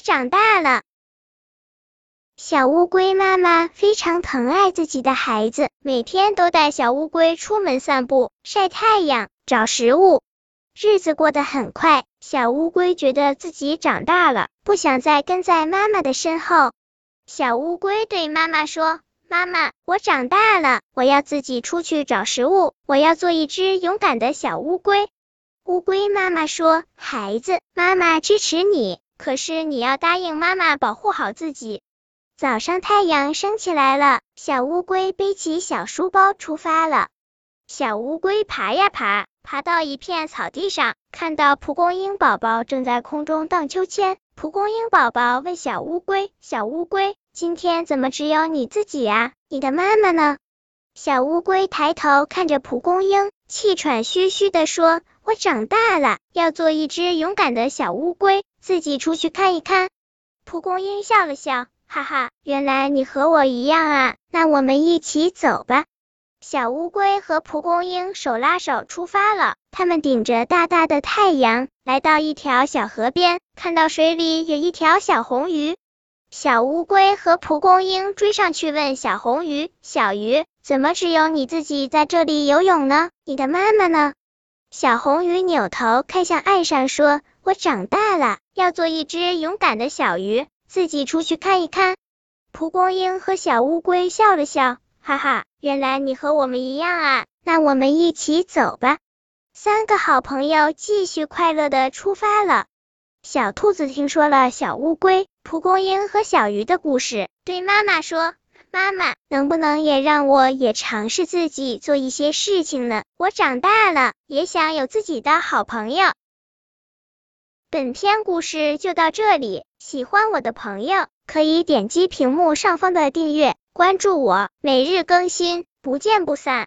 长大了。小乌龟妈妈非常疼爱自己的孩子，每天都带小乌龟出门散步、晒太阳、找食物。日子过得很快，小乌龟觉得自己长大了，不想再跟在妈妈的身后。小乌龟对妈妈说：“妈妈，我长大了，我要自己出去找食物，我要做一只勇敢的小乌龟。”乌龟妈妈说：“孩子，妈妈支持你，可是你要答应妈妈保护好自己。”早上太阳升起来了，小乌龟背起小书包出发了。小乌龟爬呀爬，爬到一片草地上，看到蒲公英宝宝正在空中荡秋千。蒲公英宝宝问小乌龟：“小乌龟，今天怎么只有你自己呀？你的妈妈呢？”小乌龟抬头看着蒲公英，气喘吁吁地说：“我长大了，要做一只勇敢的小乌龟，自己出去看一看。”蒲公英笑了笑。哈哈，原来你和我一样啊！那我们一起走吧。小乌龟和蒲公英手拉手出发了。他们顶着大大的太阳，来到一条小河边，看到水里有一条小红鱼。小乌龟和蒲公英追上去问小红鱼：“小鱼，怎么只有你自己在这里游泳呢？你的妈妈呢？”小红鱼扭头看向岸上，说：“我长大了，要做一只勇敢的小鱼。”自己出去看一看。蒲公英和小乌龟笑了笑，哈哈，原来你和我们一样啊！那我们一起走吧。三个好朋友继续快乐的出发了。小兔子听说了小乌龟、蒲公英和小鱼的故事，对妈妈说：“妈妈，能不能也让我也尝试自己做一些事情呢？我长大了，也想有自己的好朋友。”本篇故事就到这里，喜欢我的朋友可以点击屏幕上方的订阅，关注我，每日更新，不见不散。